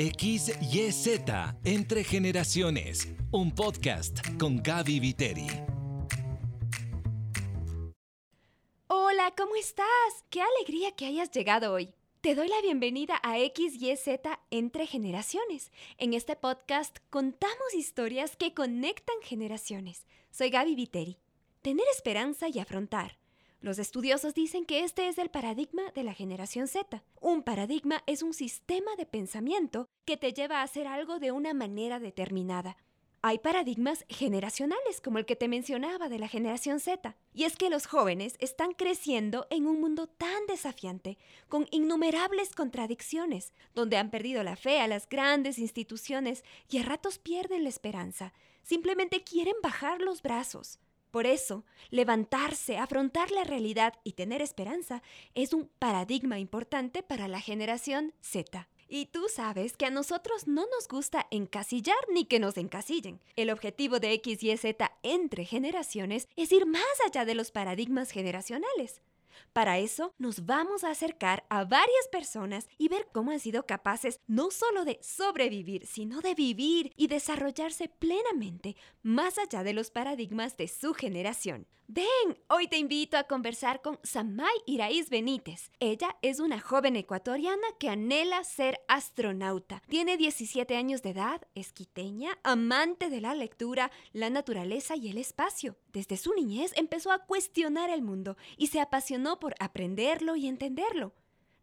XYZ Entre Generaciones, un podcast con Gaby Viteri. Hola, ¿cómo estás? Qué alegría que hayas llegado hoy. Te doy la bienvenida a XYZ Entre Generaciones. En este podcast contamos historias que conectan generaciones. Soy Gaby Viteri. Tener esperanza y afrontar. Los estudiosos dicen que este es el paradigma de la generación Z. Un paradigma es un sistema de pensamiento que te lleva a hacer algo de una manera determinada. Hay paradigmas generacionales, como el que te mencionaba de la generación Z. Y es que los jóvenes están creciendo en un mundo tan desafiante, con innumerables contradicciones, donde han perdido la fe a las grandes instituciones y a ratos pierden la esperanza. Simplemente quieren bajar los brazos. Por eso, levantarse, afrontar la realidad y tener esperanza es un paradigma importante para la generación Z. Y tú sabes que a nosotros no nos gusta encasillar ni que nos encasillen. El objetivo de X y Z entre generaciones es ir más allá de los paradigmas generacionales. Para eso nos vamos a acercar a varias personas y ver cómo han sido capaces no solo de sobrevivir, sino de vivir y desarrollarse plenamente más allá de los paradigmas de su generación. Ven, hoy te invito a conversar con Samay Iraíz Benítez. Ella es una joven ecuatoriana que anhela ser astronauta. Tiene 17 años de edad, es quiteña, amante de la lectura, la naturaleza y el espacio. Desde su niñez empezó a cuestionar el mundo y se apasionó por aprenderlo y entenderlo.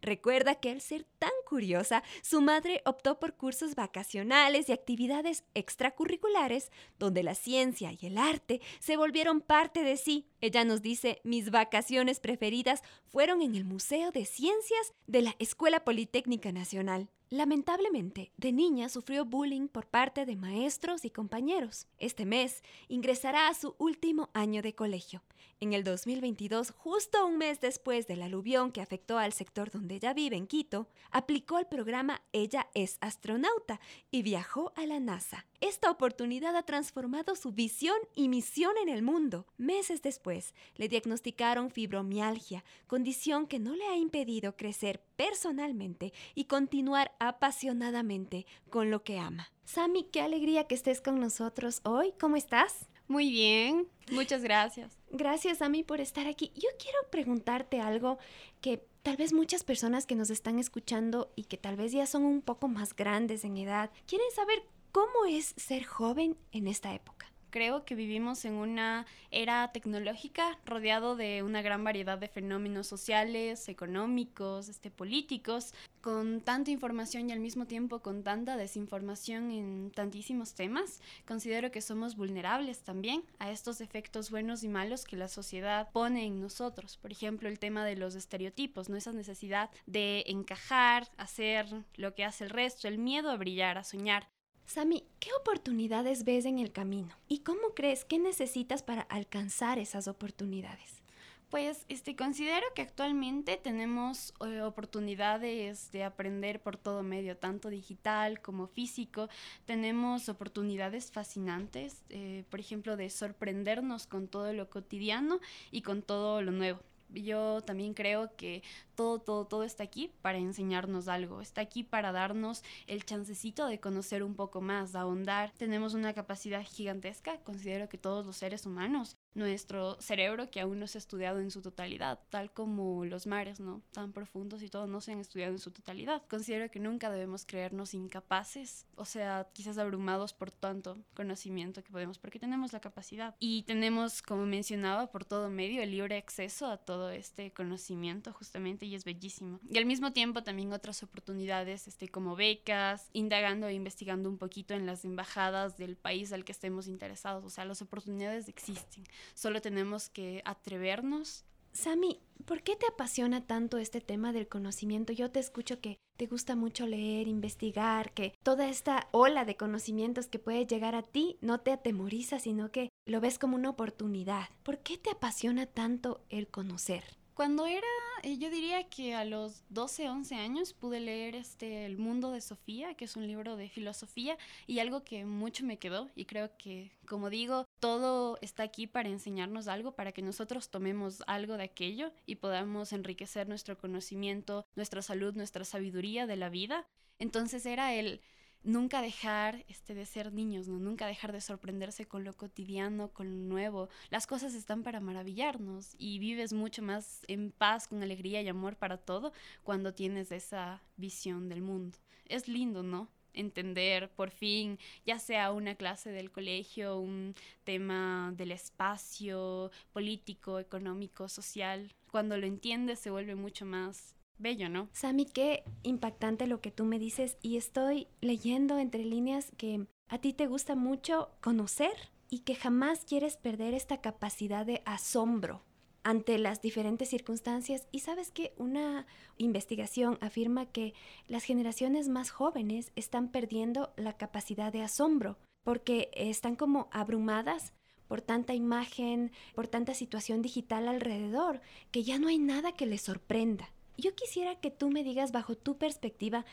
Recuerda que al ser tan curiosa, su madre optó por cursos vacacionales y actividades extracurriculares donde la ciencia y el arte se volvieron parte de sí. Ella nos dice, mis vacaciones preferidas fueron en el Museo de Ciencias de la Escuela Politécnica Nacional. Lamentablemente, de niña sufrió bullying por parte de maestros y compañeros. Este mes ingresará a su último año de colegio. En el 2022, justo un mes después del aluvión que afectó al sector donde ella vive, en Quito, aplicó el programa Ella es astronauta y viajó a la NASA. Esta oportunidad ha transformado su visión y misión en el mundo. Meses después, le diagnosticaron fibromialgia, condición que no le ha impedido crecer personalmente y continuar apasionadamente con lo que ama. Sami, qué alegría que estés con nosotros hoy. ¿Cómo estás? Muy bien, muchas gracias. Gracias a mí por estar aquí. Yo quiero preguntarte algo que tal vez muchas personas que nos están escuchando y que tal vez ya son un poco más grandes en edad, quieren saber cómo es ser joven en esta época creo que vivimos en una era tecnológica rodeado de una gran variedad de fenómenos sociales, económicos, este, políticos, con tanta información y al mismo tiempo con tanta desinformación en tantísimos temas. Considero que somos vulnerables también a estos efectos buenos y malos que la sociedad pone en nosotros. Por ejemplo, el tema de los estereotipos, ¿no? esa necesidad de encajar, hacer lo que hace el resto, el miedo a brillar, a soñar. Sami, ¿qué oportunidades ves en el camino? ¿Y cómo crees que necesitas para alcanzar esas oportunidades? Pues este, considero que actualmente tenemos eh, oportunidades de aprender por todo medio, tanto digital como físico. Tenemos oportunidades fascinantes, eh, por ejemplo, de sorprendernos con todo lo cotidiano y con todo lo nuevo yo también creo que todo, todo, todo está aquí para enseñarnos algo, está aquí para darnos el chancecito de conocer un poco más, de ahondar. Tenemos una capacidad gigantesca, considero que todos los seres humanos nuestro cerebro que aún no se ha estudiado en su totalidad, tal como los mares, ¿no? Tan profundos y todo no se han estudiado en su totalidad. Considero que nunca debemos creernos incapaces, o sea, quizás abrumados por tanto conocimiento que podemos, porque tenemos la capacidad. Y tenemos, como mencionaba, por todo medio el libre acceso a todo este conocimiento justamente y es bellísimo. Y al mismo tiempo también otras oportunidades, este, como becas, indagando e investigando un poquito en las embajadas del país al que estemos interesados, o sea, las oportunidades existen solo tenemos que atrevernos. Sami, ¿por qué te apasiona tanto este tema del conocimiento? Yo te escucho que te gusta mucho leer, investigar, que toda esta ola de conocimientos que puede llegar a ti no te atemoriza, sino que lo ves como una oportunidad. ¿Por qué te apasiona tanto el conocer? Cuando era, eh, yo diría que a los 12, 11 años pude leer este El mundo de Sofía, que es un libro de filosofía y algo que mucho me quedó y creo que, como digo, todo está aquí para enseñarnos algo, para que nosotros tomemos algo de aquello y podamos enriquecer nuestro conocimiento, nuestra salud, nuestra sabiduría de la vida. Entonces era el nunca dejar este, de ser niños, ¿no? Nunca dejar de sorprenderse con lo cotidiano, con lo nuevo. Las cosas están para maravillarnos y vives mucho más en paz, con alegría y amor para todo cuando tienes esa visión del mundo. Es lindo, ¿no? entender por fin, ya sea una clase del colegio, un tema del espacio político, económico, social, cuando lo entiendes se vuelve mucho más bello, ¿no? Sami, qué impactante lo que tú me dices y estoy leyendo entre líneas que a ti te gusta mucho conocer y que jamás quieres perder esta capacidad de asombro ante las diferentes circunstancias. Y sabes que una investigación afirma que las generaciones más jóvenes están perdiendo la capacidad de asombro porque están como abrumadas por tanta imagen, por tanta situación digital alrededor, que ya no hay nada que les sorprenda yo quisiera que tú me digas bajo tu perspectiva,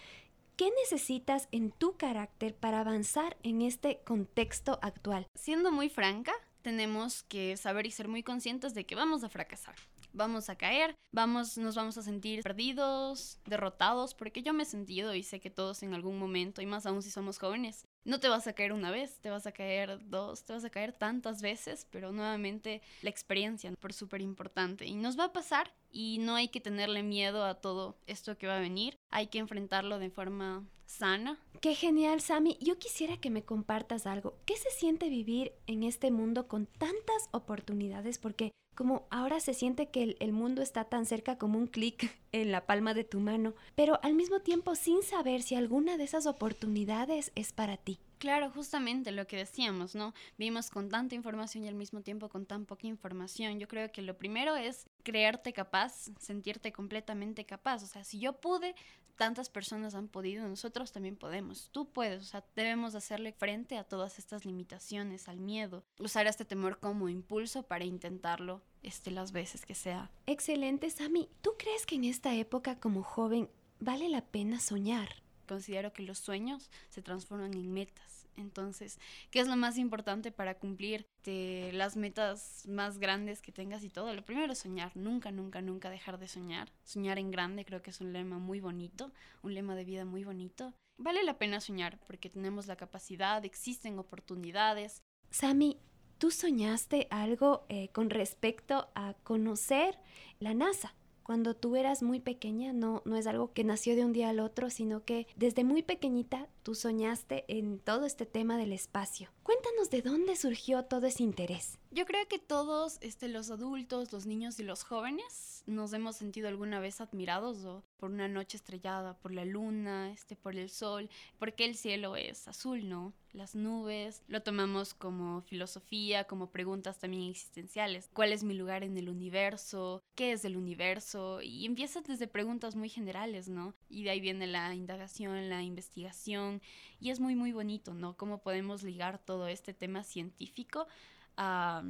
¿qué necesitas en tu carácter para avanzar en este contexto actual? Siendo muy franca, tenemos que saber y ser muy conscientes de que vamos a fracasar. Vamos a caer, vamos, nos vamos a sentir perdidos, derrotados, porque yo me he sentido y sé que todos en algún momento, y más aún si somos jóvenes, no te vas a caer una vez, te vas a caer dos, te vas a caer tantas veces, pero nuevamente la experiencia por súper importante. Y nos va a pasar y no hay que tenerle miedo a todo esto que va a venir, hay que enfrentarlo de forma sana. Qué genial, Sami. Yo quisiera que me compartas algo. ¿Qué se siente vivir en este mundo con tantas oportunidades? Porque como ahora se siente que el, mundo está tan cerca como un clic en la palma de tu mano, pero al mismo tiempo sin saber si alguna de esas oportunidades es para ti. Claro, justamente lo que decíamos, ¿no? Vimos con tanta información y al mismo tiempo con tan poca información. Yo creo que lo primero es creerte capaz, sentirte completamente capaz. O sea, si yo pude, tantas personas han podido, nosotros también podemos. Tú puedes, o sea, debemos hacerle frente a todas estas limitaciones, al miedo, usar este temor como impulso para intentarlo este, las veces que sea. Excelente, Sami. ¿Tú crees que en esta época como joven vale la pena soñar? Considero que los sueños se transforman en metas entonces, ¿qué es lo más importante para cumplir las metas más grandes que tengas y todo? Lo primero es soñar, nunca, nunca, nunca dejar de soñar. Soñar en grande creo que es un lema muy bonito, un lema de vida muy bonito. Vale la pena soñar porque tenemos la capacidad, existen oportunidades. Sami, ¿tú soñaste algo eh, con respecto a conocer la NASA? cuando tú eras muy pequeña, no, no es algo que nació de un día al otro, sino que desde muy pequeñita tú soñaste en todo este tema del espacio. Cuéntanos de dónde surgió todo ese interés. Yo creo que todos, este, los adultos, los niños y los jóvenes, nos hemos sentido alguna vez admirados por una noche estrellada, por la luna, este, por el sol, porque el cielo es azul, ¿no? Las nubes, lo tomamos como filosofía, como preguntas también existenciales. ¿Cuál es mi lugar en el universo? ¿Qué es el universo? Y empiezas desde preguntas muy generales, ¿no? Y de ahí viene la indagación, la investigación, y es muy, muy bonito, ¿no? Cómo podemos ligar todo este tema científico a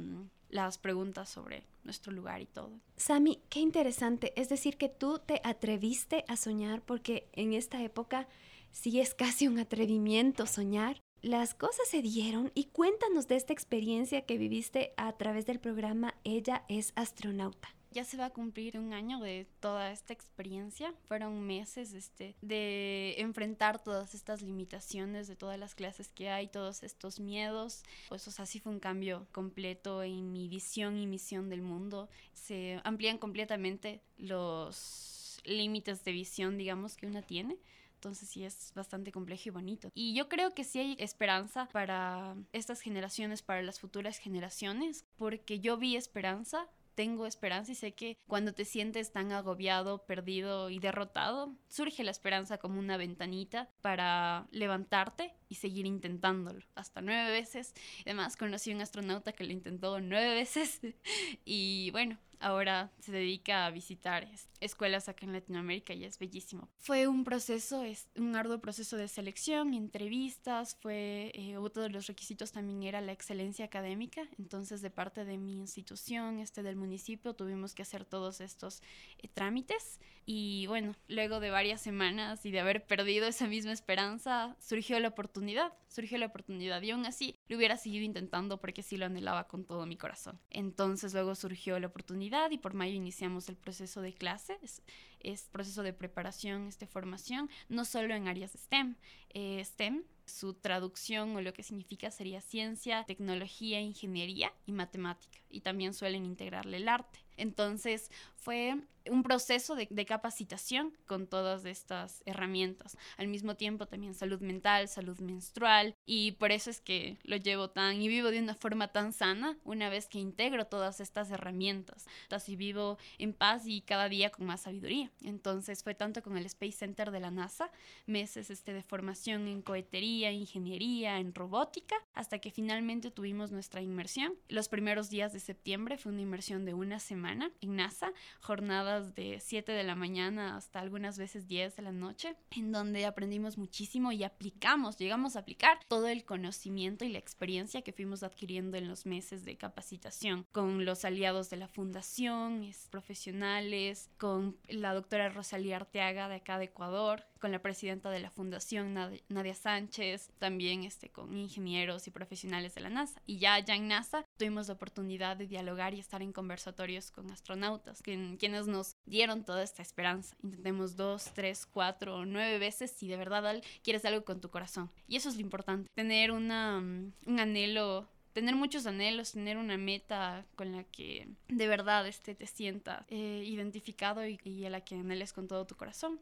las preguntas sobre nuestro lugar y todo. Sami, qué interesante. Es decir, que tú te atreviste a soñar porque en esta época sí es casi un atrevimiento soñar. Las cosas se dieron y cuéntanos de esta experiencia que viviste a través del programa Ella es astronauta ya se va a cumplir un año de toda esta experiencia. Fueron meses este, de enfrentar todas estas limitaciones de todas las clases que hay, todos estos miedos. Pues, o sea, sí fue un cambio completo en mi visión y misión del mundo. Se amplían completamente los límites de visión, digamos, que una tiene. Entonces sí es bastante complejo y bonito. Y yo creo que sí hay esperanza para estas generaciones, para las futuras generaciones, porque yo vi esperanza tengo esperanza y sé que cuando te sientes tan agobiado, perdido y derrotado, surge la esperanza como una ventanita para levantarte y seguir intentándolo hasta nueve veces. Además, conocí a un astronauta que lo intentó nueve veces y bueno, ahora se dedica a visitar escuelas acá en Latinoamérica y es bellísimo. Fue un proceso, es un arduo proceso de selección, entrevistas, fue, eh, otro de los requisitos también era la excelencia académica, entonces de parte de mi institución, este del municipio, tuvimos que hacer todos estos eh, trámites y bueno, luego de varias semanas y de haber perdido esa misma esperanza, surgió la oportunidad, surgió la oportunidad y aún así lo hubiera seguido intentando porque sí lo anhelaba con todo mi corazón. Entonces luego surgió la oportunidad y por mayo iniciamos el proceso de clases, es proceso de preparación, este, formación, no solo en áreas STEM, eh, STEM, su traducción o lo que significa sería ciencia, tecnología, ingeniería y matemática. Y también suelen integrarle el arte. Entonces fue un proceso de, capacitación con todas estas herramientas. Al mismo tiempo también salud mental, salud menstrual y por eso es que lo llevo tan y vivo de una forma tan sana una vez que integro todas estas herramientas. Así vivo en paz y cada día con más sabiduría. Entonces fue tanto con el Space Center de la NASA, meses este, de formación en cohetería, ingeniería, en robótica, hasta que finalmente tuvimos nuestra inmersión. Los primeros días de septiembre fue una inmersión de una semana en NASA, jornada de 7 de la mañana hasta algunas veces 10 de la noche, en donde aprendimos muchísimo y aplicamos, llegamos a aplicar todo el conocimiento y la experiencia que fuimos adquiriendo en los meses de capacitación con los aliados de la fundación, profesionales, con la doctora Rosalía Arteaga de acá de Ecuador, con la presidenta de la fundación Nadia Sánchez, también este, con ingenieros y profesionales de la NASA. Y ya allá en NASA tuvimos la oportunidad de dialogar y estar en conversatorios con astronautas, quienes nos dieron toda esta esperanza. Intentemos dos, tres, cuatro, nueve veces si de verdad quieres algo con tu corazón. Y eso es lo importante, tener una, mm, un anhelo tener muchos anhelos, tener una meta con la que de verdad este, te sientas eh, identificado y, y, a la que anheles con todo tu corazón.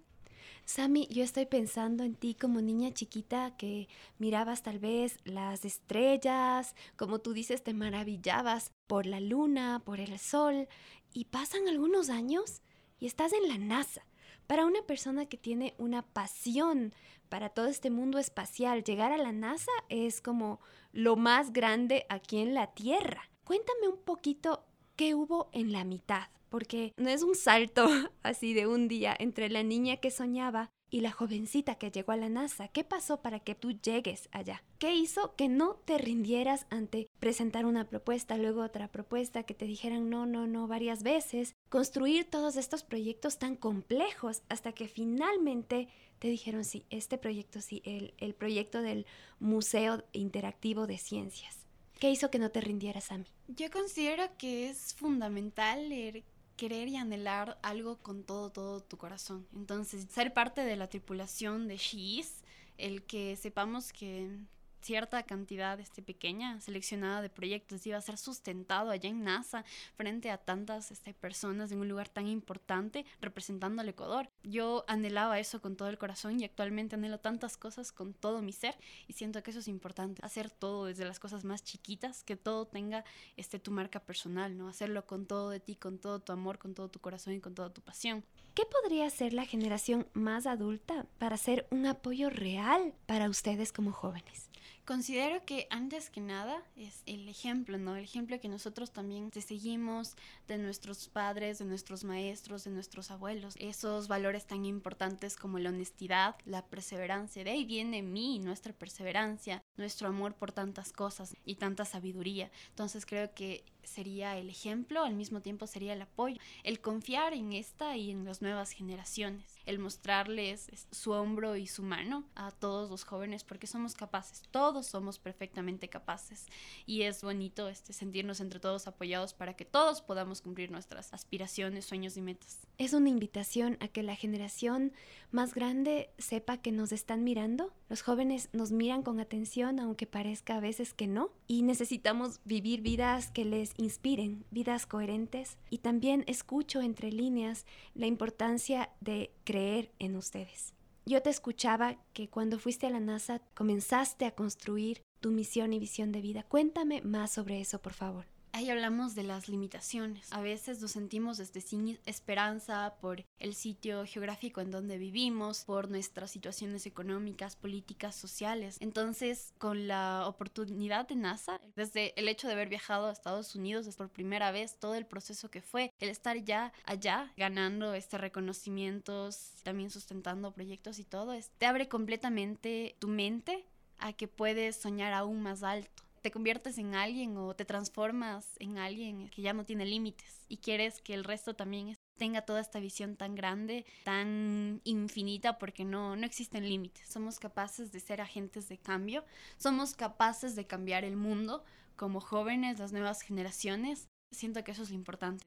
Sammy, yo estoy pensando en ti como niña chiquita que mirabas tal vez las estrellas, como tú dices, te maravillabas por la luna, por el sol, y pasan algunos años y estás en la NASA. Para una persona que tiene una pasión para todo este mundo espacial, llegar a la NASA es como lo más grande aquí en la Tierra. Cuéntame un poquito qué hubo en la mitad, porque no es un salto así de un día entre la niña que soñaba y la jovencita que llegó a la NASA. ¿Qué pasó para que tú llegues allá? ¿Qué hizo que no te rindieras ante presentar una propuesta, luego otra propuesta, que te dijeran no, no, no varias veces? Construir todos estos proyectos tan complejos hasta que finalmente te dijeron sí, este proyecto sí, el, el proyecto del Museo Interactivo de Ciencias. ¿Qué hizo que no te rindieras? Yo considero que es fundamental querer y anhelar algo con todo, todo tu corazón. Entonces, ser parte de la tripulación de She's, el que sepamos que cierta cantidad este, pequeña, seleccionada de proyectos iba a ser sustentado allá en NASA frente a tantas este, personas en un lugar tan importante representando al Ecuador. Yo anhelaba eso con todo el corazón y actualmente anhelo tantas cosas con todo mi ser y siento que eso es importante, hacer todo desde las cosas más chiquitas, que todo tenga este, tu marca personal, ¿no? Hacerlo con todo de ti, con todo tu amor, con todo tu corazón y con toda tu pasión. ¿Qué podría ser la generación más adulta para ser un apoyo real para ustedes como jóvenes? Considero que antes que nada es el ejemplo, ¿no? El ejemplo que nosotros también te seguimos de nuestros padres, de nuestros maestros, de nuestros abuelos. Esos valores tan importantes como la honestidad, la perseverancia. De ahí viene mi, nuestra perseverancia, nuestro amor por tantas cosas y tanta sabiduría. Entonces creo que sería el ejemplo, al mismo tiempo sería el apoyo, el confiar en esta y en las nuevas generaciones, el mostrarles su hombro y su mano a todos los jóvenes porque somos capaces, todos somos perfectamente capaces y es bonito este sentirnos entre todos apoyados para que todos podamos cumplir nuestras aspiraciones, sueños y metas. Es una invitación a que la generación más grande sepa que nos están mirando. Los jóvenes nos miran con atención aunque parezca a veces que no y necesitamos vivir vidas que les inspiren, vidas coherentes y también escucho entre líneas la importancia de creer en ustedes. Yo te escuchaba que cuando fuiste a la NASA comenzaste a construir tu misión y visión de vida. Cuéntame más sobre eso, por favor. Ahí hablamos de las limitaciones. A veces nos sentimos desde sin esperanza por el sitio geográfico en donde vivimos, por nuestras situaciones económicas, políticas, sociales. Entonces, con la oportunidad de NASA, desde el hecho de haber viajado a Estados Unidos por primera vez, todo el proceso que fue, el estar ya allá ganando este reconocimientos, también sustentando proyectos y todo, te abre completamente tu mente a que puedes soñar aún más alto te conviertes en alguien o te transformas en alguien que ya no tiene límites y quieres que el resto también tenga toda esta visión tan grande, tan infinita, porque no, no existen límites. Somos capaces de ser agentes de cambio, somos capaces de cambiar el mundo como jóvenes, las nuevas generaciones. Siento que eso es importante.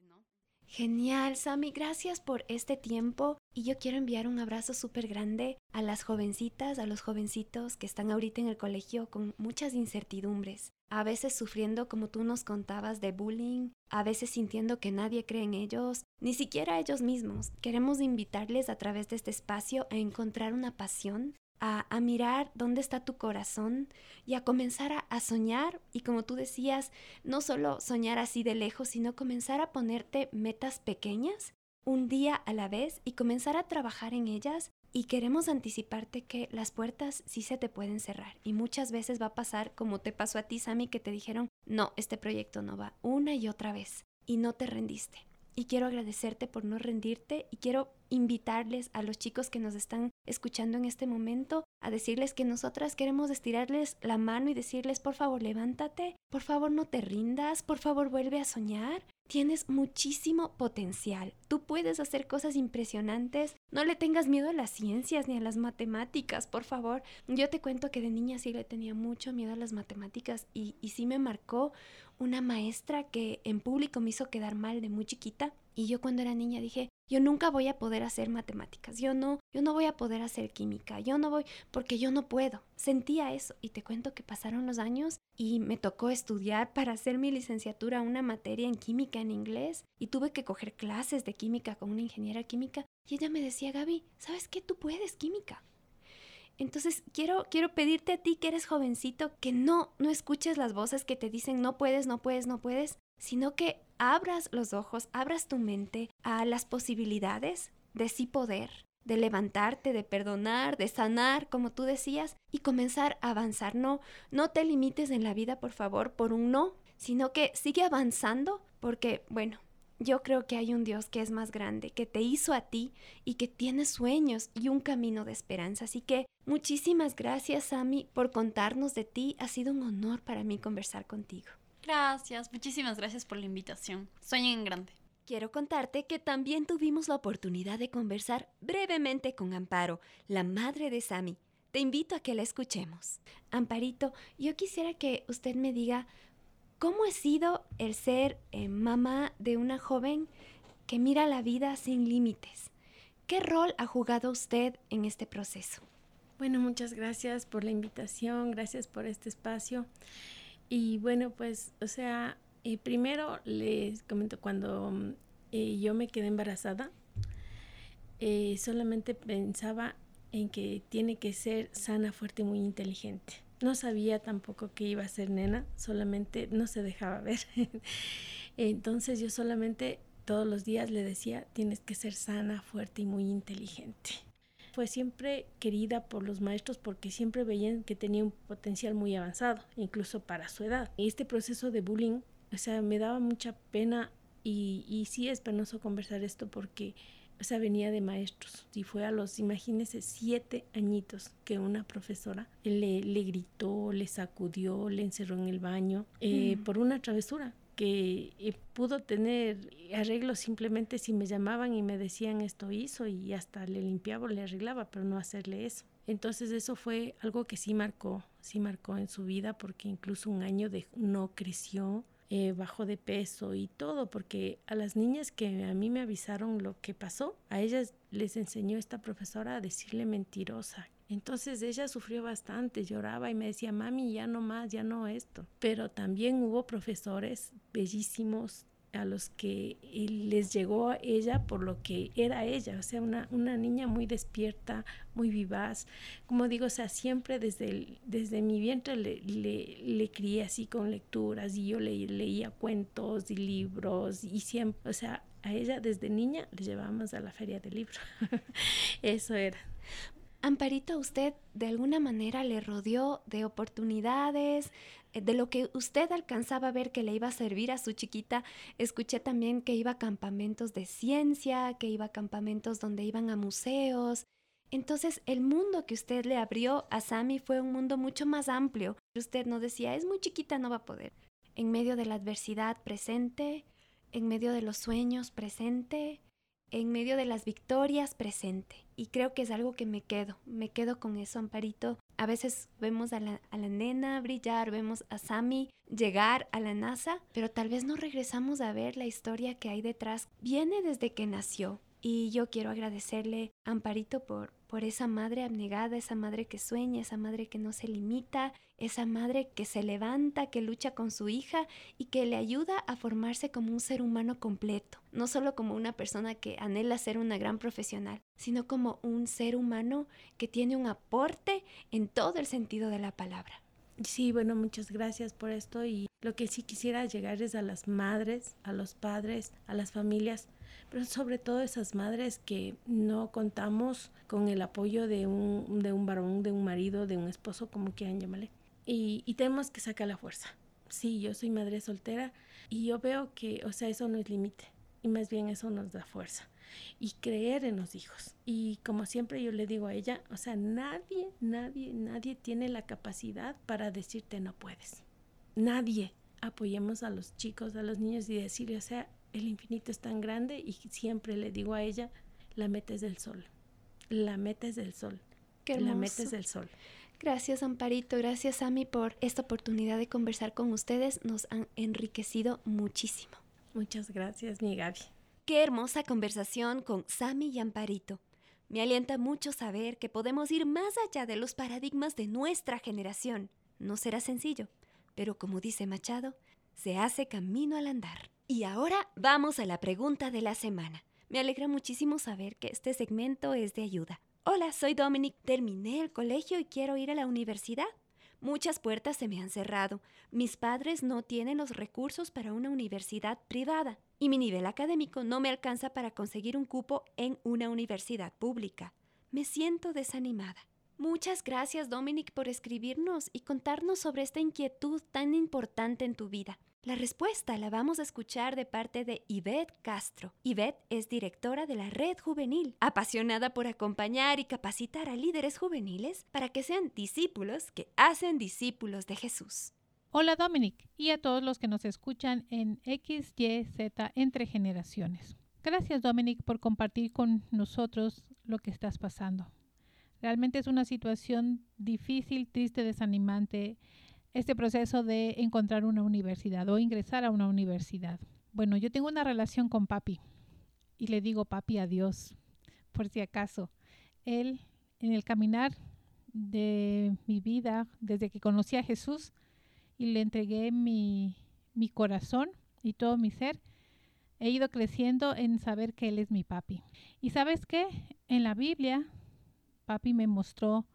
Genial, Sami, gracias por este tiempo y yo quiero enviar un abrazo súper grande a las jovencitas, a los jovencitos que están ahorita en el colegio con muchas incertidumbres, a veces sufriendo como tú nos contabas de bullying, a veces sintiendo que nadie cree en ellos, ni siquiera ellos mismos. Queremos invitarles a través de este espacio a encontrar una pasión a, mirar dónde está tu corazón y a comenzar a, a, soñar. Y como tú decías, no solo soñar así de lejos, sino comenzar a ponerte metas pequeñas un día a la vez y comenzar a trabajar en ellas. Y queremos anticiparte que las puertas sí se te pueden cerrar y muchas veces va a pasar como te pasó a ti, Sammy, que te dijeron, no, este proyecto no va una y otra vez y no te rendiste y quiero agradecerte por no rendirte y quiero invitarles a los chicos que nos están escuchando en este momento a decirles que nosotras queremos estirarles la mano y decirles por favor levántate, por favor no te rindas, por favor vuelve a soñar. Tienes muchísimo potencial. Tú puedes hacer cosas impresionantes. No le tengas miedo a las ciencias ni a las matemáticas, por favor. Yo te cuento que de niña sí le tenía mucho miedo a las matemáticas y, y sí me marcó una maestra que en público me hizo quedar mal de muy chiquita y yo cuando era niña dije, yo nunca voy a poder hacer matemáticas, yo no, yo no voy a poder hacer química, yo no voy porque yo no puedo. Sentía eso y te cuento que pasaron los años y me tocó estudiar para hacer mi licenciatura una materia en química en inglés y tuve que coger clases de química con una ingeniera química y ella me decía, Gaby, ¿sabes qué? Tú puedes química. Entonces quiero, quiero pedirte a ti que eres jovencito que no, no escuches las voces que te dicen no puedes, no puedes, no puedes, sino que abras los ojos, abras tu mente a las posibilidades de sí poder, de levantarte, de perdonar, de sanar, como tú decías, y comenzar a avanzar. No, no te limites en la vida, por favor, por un no, sino que sigue avanzando, porque, bueno, yo creo que hay un Dios que es más grande, que te hizo a ti y que tiene sueños y un camino de esperanza. Así que muchísimas gracias, Sami, por contarnos de ti. Ha sido un honor para mí conversar contigo. Gracias, muchísimas gracias por la invitación. Sueñen en grande. Quiero contarte que también tuvimos la oportunidad de conversar brevemente con Amparo, la madre de Sami. Te invito a que la escuchemos. Amparito, yo quisiera que usted me diga ¿Cómo ha sido el ser eh, mamá de una joven que mira la vida sin límites? ¿Qué rol ha jugado usted en este proceso? Bueno, muchas gracias por la invitación, gracias por este espacio. Y bueno, pues, o sea, eh, primero les comento, cuando eh, yo me quedé embarazada, solamente pensaba en que tiene que ser sana, fuerte y muy inteligente. No sabía tampoco que iba a ser nena, solamente no se dejaba ver. Entonces yo solamente todos los días le decía, tienes que ser sana, fuerte y muy inteligente. Fue siempre querida por los maestros porque siempre veían que tenía un potencial muy avanzado, incluso para su edad. Este proceso de bullying, o sea, me daba mucha pena y, y sí es penoso conversar esto porque o sea, venía de maestros. Y fue a los, imagínense, siete añitos que una profesora le, le gritó, le sacudió, le encerró en el baño eh, mm. por una travesura que eh, pudo tener arreglo simplemente si me llamaban y me decían esto hizo y hasta le limpiaba, le arreglaba, pero no hacerle eso. Entonces eso fue algo que sí marcó, sí marcó en su vida porque incluso un año de, no creció, eh, bajo de peso y todo, porque a las niñas que a mí me avisaron lo que pasó, a ellas les enseñó esta profesora a decirle mentirosa. Entonces ella sufrió bastante, lloraba y me decía, mami, ya no más, ya no esto. Pero también hubo profesores bellísimos, a los que les llegó a ella por lo que era ella, o sea, una, una niña muy despierta, muy vivaz. Como digo, o sea, siempre desde, desde mi vientre le, le, crié así con lecturas y yo le, leía cuentos y libros y siempre, o sea, a ella desde niña le llevábamos a la feria del libro. Eso era. Amparito, usted de alguna manera le rodeó de oportunidades, de lo que usted alcanzaba a ver que le iba a servir a su chiquita. Escuché también que iba a campamentos de ciencia, que iba a campamentos donde iban a museos. Entonces, el mundo que usted le abrió a Sammy fue un mundo mucho más amplio. Usted no decía, es muy chiquita, no va a poder. En medio de la adversidad presente, en medio de los sueños presente, en medio de las victorias presente. Y creo que es algo que me quedo, me quedo con eso, Amparito. A veces vemos a la, a la nena brillar, vemos a Sammy llegar a la NASA, pero tal vez no regresamos a ver la historia que hay detrás. Viene desde que nació. Y yo quiero agradecerle Amparito por, por esa madre abnegada, esa madre que sueña, esa madre que no se limita, esa madre que se levanta, que lucha con su hija y que le ayuda a formarse como un ser humano completo, no solo como una persona que anhela ser una gran profesional, sino como un ser humano que tiene un aporte en todo el sentido de la palabra. Sí, bueno, muchas gracias por esto y lo que sí quisiera llegar es a las madres, a los padres, a las familias, pero sobre todo esas madres que no contamos con el apoyo de un, de un varón, de un marido, de un esposo, como quieran llamarle. Y, y tenemos que sacar la fuerza. Sí, yo soy madre soltera y yo veo que, o sea, eso no es límite y más bien eso nos da fuerza y creer en los hijos. Y como siempre yo le digo a ella, o sea, nadie, nadie, nadie tiene la capacidad para decirte no puedes. Nadie. Apoyemos a los chicos, a los niños y decirle, o sea, el infinito es tan grande y siempre le digo a ella, la metes del sol. La metes del sol. Qué la metes del sol. Gracias, Amparito. Gracias, Ami, por esta oportunidad de conversar con ustedes. Nos han enriquecido muchísimo. Muchas gracias, mi Gaby. Qué hermosa conversación con Sammy y Amparito. Me alienta mucho saber que podemos ir más allá de los paradigmas de nuestra generación. No será sencillo, pero como dice Machado, se hace camino al andar. Y ahora vamos a la pregunta de la semana. Me alegra muchísimo saber que este segmento es de ayuda. Hola, soy Dominic. Terminé el colegio y quiero ir a la universidad. Muchas puertas se me han cerrado. Mis padres no tienen los recursos para una universidad privada y mi nivel académico no me alcanza para conseguir un cupo en una universidad pública. Me siento desanimada. Muchas gracias Dominic por escribirnos y contarnos sobre esta inquietud tan importante en tu vida. La respuesta la vamos a escuchar de parte de Yvette Castro. Yvette es directora de la Red Juvenil, apasionada por acompañar y capacitar a líderes juveniles para que sean discípulos que hacen discípulos de Jesús. Hola Dominic y a todos los que nos escuchan en XYZ entre generaciones. Gracias Dominic por compartir con nosotros lo que estás pasando. Realmente es una situación difícil, triste, desanimante este proceso de encontrar una universidad o ingresar a una universidad. Bueno, yo tengo una relación con papi y le digo papi a Dios, por si acaso. Él, en el caminar de mi vida, desde que conocí a Jesús y le entregué mi, mi corazón y todo mi ser, he ido creciendo en saber que Él es mi papi. Y sabes qué? En la Biblia, papi me mostró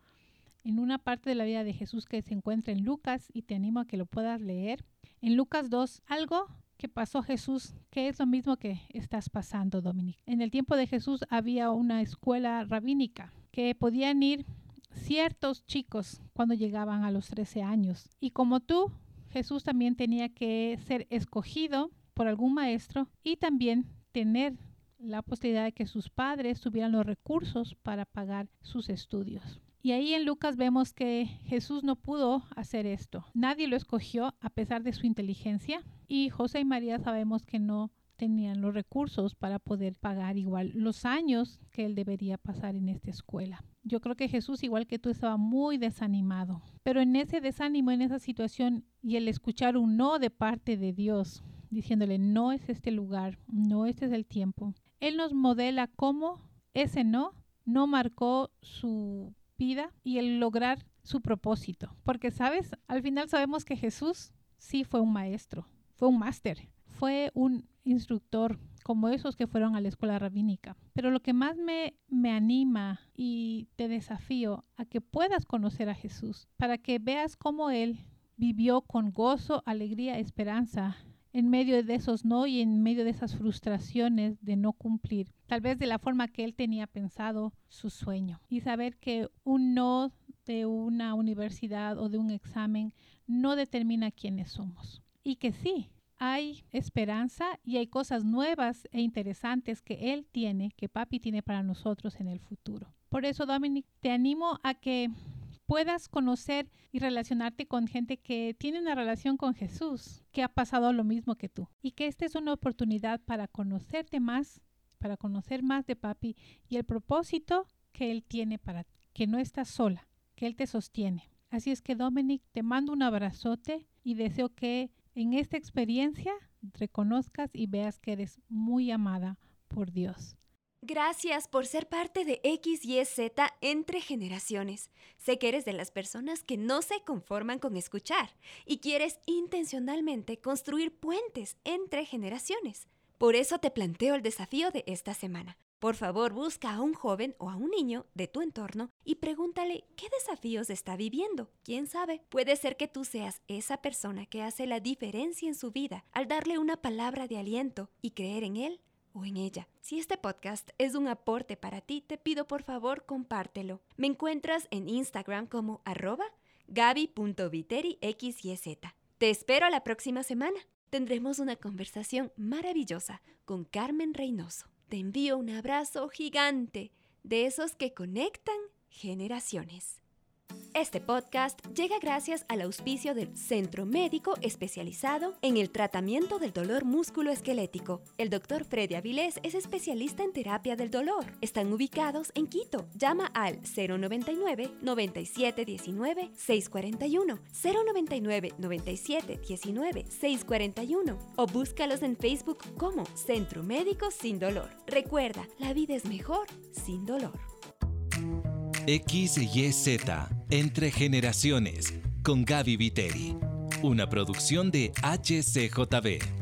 en una parte de la vida de Jesús que se encuentra en Lucas y te animo a que lo puedas leer. En Lucas 2, algo que pasó Jesús, que es lo mismo que estás pasando, Dominic. En el tiempo de Jesús había una escuela rabínica que podían ir ciertos chicos cuando llegaban a los 13 años. Y como tú, Jesús también tenía que ser escogido por algún maestro y también tener la posibilidad de que sus padres tuvieran los recursos para pagar sus estudios. Y ahí en Lucas vemos que Jesús no pudo hacer esto. Nadie lo escogió a pesar de su inteligencia y José y María sabemos que no tenían los recursos para poder pagar igual los años que él debería pasar en esta escuela. Yo creo que Jesús, igual que tú, estaba muy desanimado. Pero en ese desánimo, en esa situación y el escuchar un no de parte de Dios, diciéndole, no es este lugar, no este es el tiempo, Él nos modela cómo ese no no marcó su y el lograr su propósito. Porque, ¿sabes? Al final sabemos que Jesús sí fue un maestro, fue un máster, fue un instructor como esos que fueron a la escuela rabínica. Pero lo que más me, me anima y te desafío a que puedas conocer a Jesús, para que veas cómo Él vivió con gozo, alegría, esperanza en medio de esos no y en medio de esas frustraciones de no cumplir, tal vez de la forma que él tenía pensado su sueño. Y saber que un no de una universidad o de un examen no determina quiénes somos. Y que sí, hay esperanza y hay cosas nuevas e interesantes que Él tiene, que Papi tiene para nosotros en el futuro. Por eso, Dominic, te animo a que puedas conocer y relacionarte con gente que tiene una relación con Jesús, que ha pasado lo mismo que tú. Y que esta es una oportunidad para conocerte más, para conocer más de Papi y el propósito que Él tiene para ti, que no estás sola, que Él te sostiene. Así es que, Dominic, te mando un abrazote y deseo que en esta experiencia reconozcas y veas que eres muy amada por Dios. Gracias por ser parte de XYZ entre generaciones. Sé que eres de las personas que no se conforman con escuchar y quieres intencionalmente construir puentes entre generaciones. Por eso te planteo el desafío de esta semana. Por favor, busca a un joven o a un niño de tu entorno y pregúntale qué desafíos está viviendo. ¿Quién sabe? Puede ser que tú seas esa persona que hace la diferencia en su vida al darle una palabra de aliento y creer en él o en ella. Si este podcast es un aporte para ti, te pido por favor compártelo. Me encuentras en Instagram como arroba gaby.viteriXYZ. Te espero la próxima semana. Tendremos una conversación maravillosa con Carmen Reynoso. Te envío un abrazo gigante de esos que conectan generaciones. Este podcast llega gracias al auspicio del Centro Médico Especializado en el Tratamiento del Dolor Músculo-Esquelético. El doctor Freddy Avilés es especialista en terapia del dolor. Están ubicados en Quito. Llama al 099 9719 641 099 9719 641 o búscalos en Facebook como Centro Médico Sin Dolor. Recuerda, la vida es mejor sin dolor. XYZ Entre Generaciones con Gaby Viteri. Una producción de HCJB.